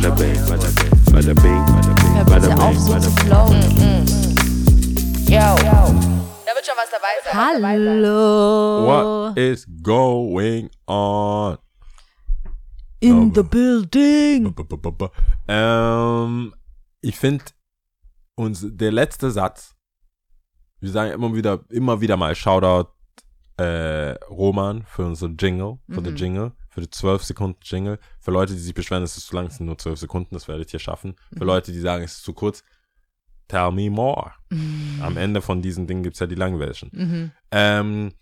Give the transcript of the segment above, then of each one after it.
bada bing, bada bing, bada bing, auf, so bada zu flowen. Yo. Da wird schon was dabei sein. Hallo. What is going on? In Oh. the building. B- b- b- b- Ähm, ich finde, uns der letzte Satz, wir sagen immer wieder, immer wieder mal Shoutout äh, Roman für unsere Jingle, für den Mhm. Jingle, für die 12 Sekunden Jingle. Für Leute, die sich beschweren, es ist zu lang, es sind nur 12 Sekunden, das werdet ihr schaffen. Für Mhm. Leute, die sagen, es ist zu kurz, tell me more. Am Ende von diesen Dingen gibt's ja die langen Version. Mhm. Ähm,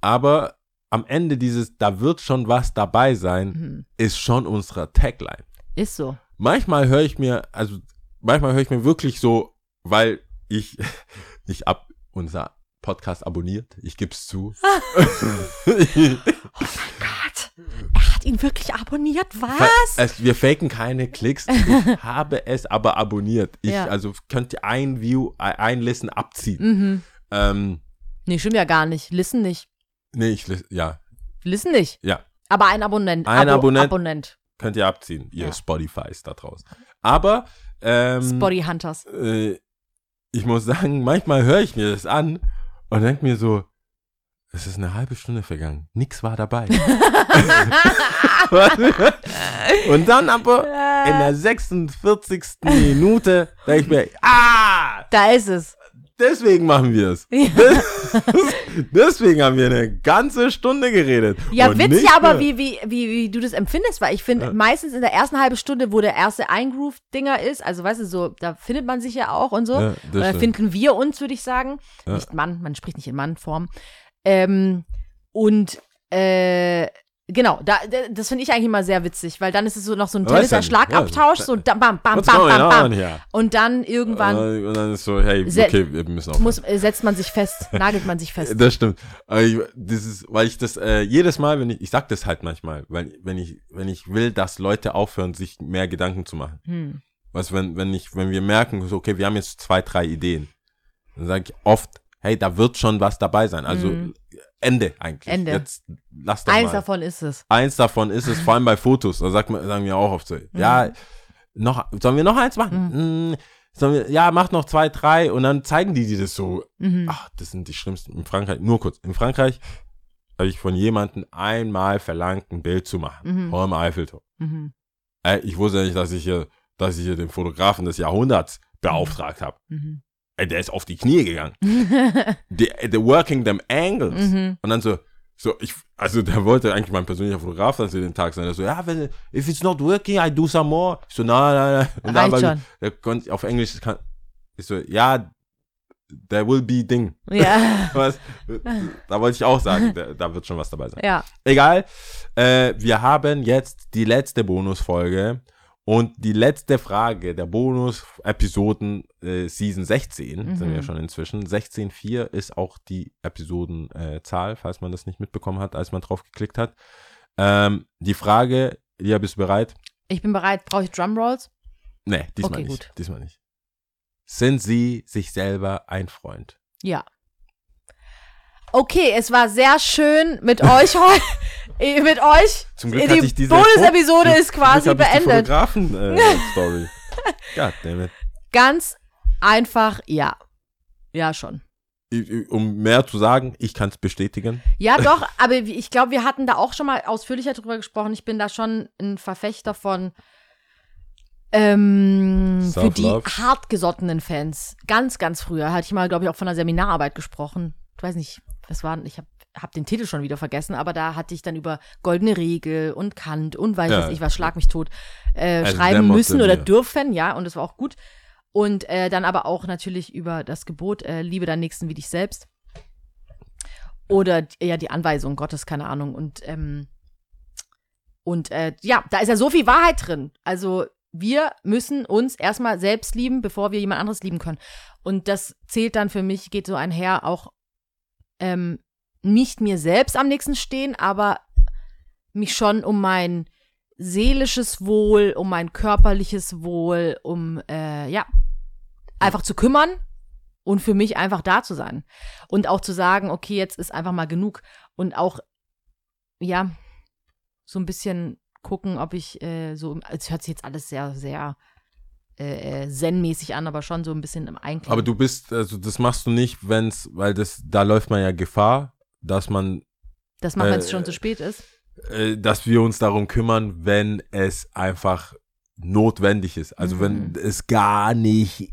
aber am Ende dieses, da wird schon was dabei sein, Mhm. ist schon unsere Tagline. Ist so. Manchmal höre ich mir, also manchmal höre ich mir wirklich so, weil ich, ich ab unser Podcast abonniert, ich gebe es zu. Gott, er hat ihn wirklich abonniert. Was? es, wir faken keine Klicks, ich habe es aber abonniert. Ich, Ja. also könnt ihr ein View, ein Listen abziehen. Mhm. Ähm, Nee, stimmt ja gar nicht. Listen nicht. nee, ich, ja, Listen nicht. ja, Aber ein Abonnent. Ein Abo Abonnent. Abonnent. könnt ihr abziehen, ihr Ja. Spotifys da draußen. Aber, ähm, Spotty Hunters. äh, ich muss sagen, manchmal höre ich mir das an und denke mir so, es ist eine halbe Stunde vergangen. Nix war dabei. und dann aber in der 46. Minute denke ich mir, ah, Da ist es. deswegen machen wir es. deswegen haben wir eine ganze Stunde geredet. Ja, witzig, aber wie, wie, wie, wie du das empfindest, weil ich finde, Ja. meistens in der ersten halben Stunde, wo der erste Eingroove-Dinger ist, also weißt du, so, da findet man sich ja auch und so. Ja, Oder stimmt. finden wir uns, würde ich sagen. Ja. Nicht Mann, man spricht nicht in Mannform. Ähm, und äh, genau, da, da- das finde ich eigentlich immer sehr witzig, weil dann ist es so noch so ein Tennis-Schlagabtausch, ja. so da, bam, bam, bam, bam, bam. here? Und dann irgendwann Äh, Und dann ist so, hey, okay, wir müssen muss, äh, setzt man sich fest, nagelt man sich fest. Das stimmt. Ich, das ist, weil ich das äh, jedes Mal, wenn ich, ich sag das halt manchmal, weil wenn ich, wenn ich will, dass Leute aufhören, sich mehr Gedanken zu machen. Hm. Was, wenn, wenn ich, wenn wir merken, so, okay, wir haben jetzt zwei, drei Ideen, dann sage ich oft, hey, da wird schon was dabei sein. Also Mhm. Ende eigentlich. Ende. Jetzt lass doch Eins mal. davon ist es. Eins davon ist es, vor allem bei Fotos. Da sagt man, sagen wir auch oft so, ja, noch, sollen wir noch eins machen? Mm, sollen wir, ja, mach noch zwei, drei und dann zeigen die dir das so. Mhm. Ach, das sind die schlimmsten. In Frankreich, nur kurz, in Frankreich habe ich von jemandem einmal verlangt, ein Bild zu machen. Mhm. Vor dem Eiffelturm. Mhm. Ey, ich wusste nicht, dass ich hier, dass ich hier den Fotografen des Jahrhunderts beauftragt habe. Mhm. Ey, der ist auf die Knie gegangen. the, the working them angles. Mhm. Und dann so, so, ich, also der wollte eigentlich mein persönlicher Fotograf sein für den Tag sein. Der so, ja, wenn, if it's not working, I do some more. Ich so, nein, nein, nein. Und dann, schon. der konnte auf Englisch, kann, ich so, ja, there will be Ding. Ja. Was? Da wollte ich auch sagen, da, da wird schon was dabei sein. ja. Egal. Äh, wir haben jetzt die letzte Bonusfolge und die letzte Frage der Bonus-Episoden äh, Season 16 sind Mhm. wir schon inzwischen. 16.4 ist auch die Episodenzahl, äh, falls man das nicht mitbekommen hat, als man drauf geklickt hat. Ähm, die Frage, Lia, bist du bereit? Ich bin bereit. Brauche ich Drumrolls? Nee, diesmal Okay, nicht. gut. Diesmal nicht. Sind Sie sich selber ein Freund? Ja. Okay, es war sehr schön mit euch heute. Mit euch. Zum Glück die hatte Bonus-Episode ist quasi beendet. Fotografen-Story. Goddammit. Ganz einfach, ja. Ja, schon. um mehr zu sagen, ich kann es bestätigen. Ja, doch, aber ich glaube, wir hatten da auch schon mal ausführlicher drüber gesprochen. Ich bin da schon ein Verfechter von ähm, für die hartgesottenen Fans. Ganz, ganz früher hatte ich mal, glaube ich, auch von einer Seminararbeit gesprochen. Ich weiß nicht, was war, ich habe hab den Titel schon wieder vergessen, aber da hatte ich dann über goldene Regel und Kant und weiß Ja. was ich was, schlag mich tot, äh, Also schreiben müssen oder dürfen, ja, und das war auch gut. Und äh, dann aber auch natürlich über das Gebot, äh, liebe deinen Nächsten wie dich selbst. Oder ja, die Anweisung Gottes, keine Ahnung. Und, ähm, und äh, ja, da ist ja so viel Wahrheit drin. Also wir müssen uns erstmal selbst lieben, bevor wir jemand anderes lieben können. Und das zählt dann für mich, geht so einher, auch ähm, nicht mir selbst am nächsten stehen, aber mich schon um mein seelisches Wohl, um mein körperliches Wohl, um äh, ja, einfach zu kümmern und für mich einfach da zu sein. Und auch zu sagen, okay, jetzt ist einfach mal genug. Und auch, ja, so ein bisschen gucken, ob ich äh, so, es hört sich jetzt alles sehr, sehr äh, äh, zen-mäßig an, aber schon so ein bisschen im Einklang. Aber du bist, also das machst du nicht, wenn's, weil das, da läuft man ja Gefahr, dass man, das machen, wenn es äh, schon zu spät ist. äh, dass wir uns darum kümmern, wenn es einfach notwendig ist. Also Mhm. wenn es gar nicht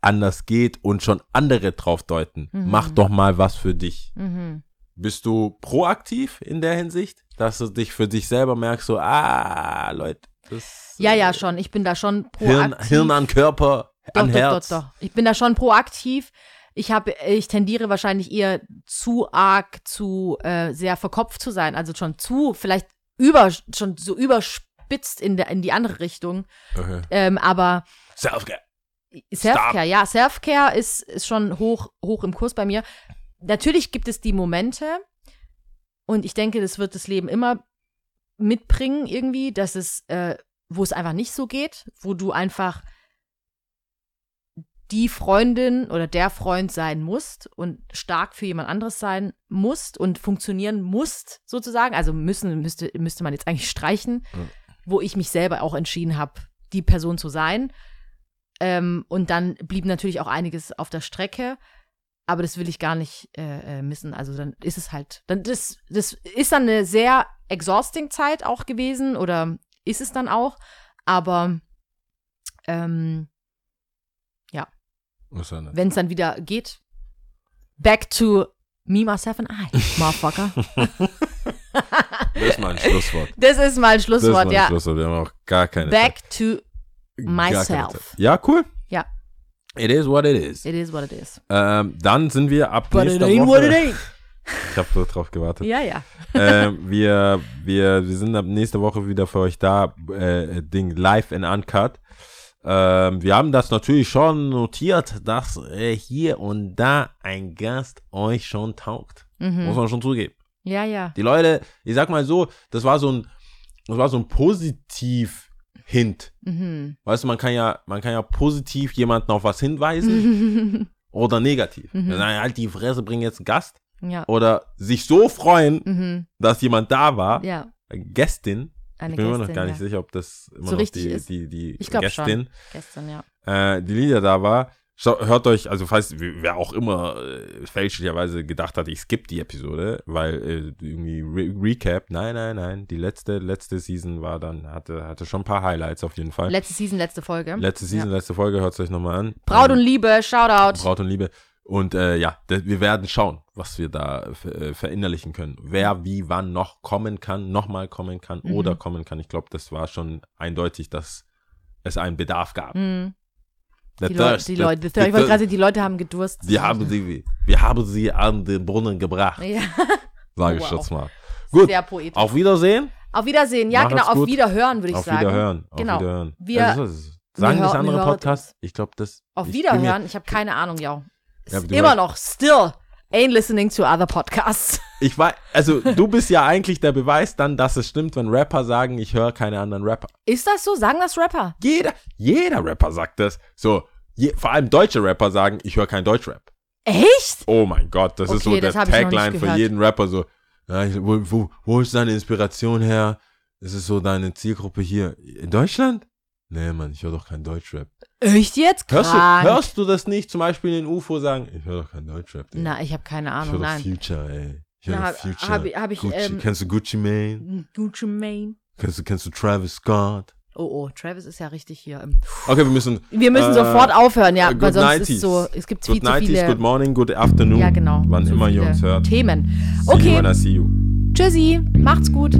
anders geht und schon andere drauf deuten. Mhm. Mach doch mal was für dich. Mhm. Bist du proaktiv in der Hinsicht, dass du dich für dich selber merkst, so, ah, Leute, das Ja, ja, äh, schon. Ich bin da schon Hirn, proaktiv. Hirn an Körper, Doch, an doch, Herz. doch, doch. Ich bin da schon proaktiv. Ich habe, ich tendiere wahrscheinlich eher zu arg zu äh, sehr verkopft zu sein, also schon zu, vielleicht über, schon so überspitzt in der in die andere Richtung. Okay. Ähm, aber Selfcare. Selfcare, ja, Selfcare ist, ist schon hoch, hoch im Kurs bei mir. Natürlich gibt es die Momente, und ich denke, das wird das Leben immer mitbringen, irgendwie, dass es, äh, wo es einfach nicht so geht, wo du einfach die Freundin oder der Freund sein musst und stark für jemand anderes sein musst und funktionieren musst, sozusagen. Also müssen, müsste, müsste man jetzt eigentlich streichen, Mhm. wo ich mich selber auch entschieden habe, die Person zu sein. Ähm, und dann blieb natürlich auch einiges auf der Strecke. Aber das will ich gar nicht äh, äh, missen. Also dann ist es halt, dann das, das ist dann eine sehr exhausting Zeit auch gewesen oder ist es dann auch. Aber ähm. Wenn es dann wieder geht, back to me, myself and I, motherfucker. Das ist mal ein Schlusswort. das ist mal ein Das ist Schlusswort, mal ein ja. Schlusswort. Wir haben auch gar keine Back to Zeit. Keine myself. Ja, cool. Ja. It is what it is. It is what it is. Ähm, dann sind wir ab But it nächster ain't Woche. what it ain't. Ich habe so drauf gewartet. Ja, ja. ähm, wir, wir, wir sind ab nächste Woche wieder für euch da. Äh, Ding live in Uncut. Ähm, wir haben das natürlich schon notiert, dass äh, hier und da ein Gast euch schon taugt. Muss Mhm. man schon zugeben. Ja, ja. Die Leute, ich sag mal so, das war so ein, das war so ein Positiv-Hint. Mhm. Weißt du, man kann ja, man kann ja positiv jemanden auf was hinweisen oder negativ. Mhm. Dann halt die Fresse, bring jetzt einen Gast. ja. Oder sich so freuen, Mhm. dass jemand da war. Ja. Gästin. Eine ich bin mir noch Gästin, gar nicht ja. sicher, ob das immer So noch richtig die, ist. die, die Ich glaub Gästin, Gestern, ja. äh, die Lilia da war. Hört euch, also falls wer auch immer äh, fälschlicherweise gedacht hat, ich skippe die Episode, weil äh, irgendwie Re Recap, nein, nein, nein, die letzte, letzte Season war dann, hatte, hatte schon ein paar Highlights auf jeden Fall. Letzte Season, letzte Folge. letzte Season, letzte Folge, hört es euch nochmal an. Braut und Liebe, Shoutout. Braut und Liebe. Und äh, ja, wir werden schauen, was wir da äh, verinnerlichen können. Wer wie wann noch kommen kann, nochmal kommen kann Mhm. oder kommen kann. Ich glaube, das war schon eindeutig, dass es einen Bedarf gab. Mhm. Die, Thirst, die Leute, ich wollte gerade sagen, die Leute haben Gedurst. wir haben sie, wir haben sie an den Brunnen gebracht, Ja, sage ich wow. jetzt mal. Gut, sehr poetisch. auf Wiedersehen. Auf Wiedersehen. Ja, Macht's genau, auf gut. Wiederhören, würde ich auf sagen. Wiederhören. Auf Genau. Wiederhören. Wir- Also, sagen wir das andere Podcasts? Ich glaube, das. Auf ich bin mir- Wiederhören, ich habe keine Ahnung, ja. Ja, immer noch still ain't listening to other podcasts. Ich weiß, also du bist ja eigentlich der Beweis dann, dass es stimmt, wenn Rapper sagen, ich höre keine anderen Rapper. Ist das so? Sagen das Rapper? Jeder, jeder Rapper sagt das. So, je, vor allem deutsche Rapper sagen, ich höre kein Deutschrap. Echt? Oh mein Gott, das ist so Okay, der Tagline für jeden Rapper. So, wo, wo, wo ist deine Inspiration her? Ist so deine Zielgruppe hier. In Deutschland? Nee, Mann, ich höre doch kein Deutschrap. Echt jetzt? Hörst du, hörst du das nicht zum Beispiel in UFO sagen? Ich höre doch kein Deutschrap. Digga. Na, ich habe keine ich Ahnung, höre doch nein. Future, ey. Ich höre Future. hab ich- hab ich, Gucci. ähm, kennst du Gucci Mane? Gucci Mane. Kennst du, kennst du Travis Scott? Oh, oh, Travis ist ja richtig hier. Okay, wir müssen. Wir müssen Äh, sofort aufhören, ja, good weil sonst nighties. ist so, es gibt viel Good zu nighties, viele good morning, good afternoon. ja, genau, Wann zu immer ihr uns hört. Themen. See you Okay, when I see you. tschüssi, macht's gut.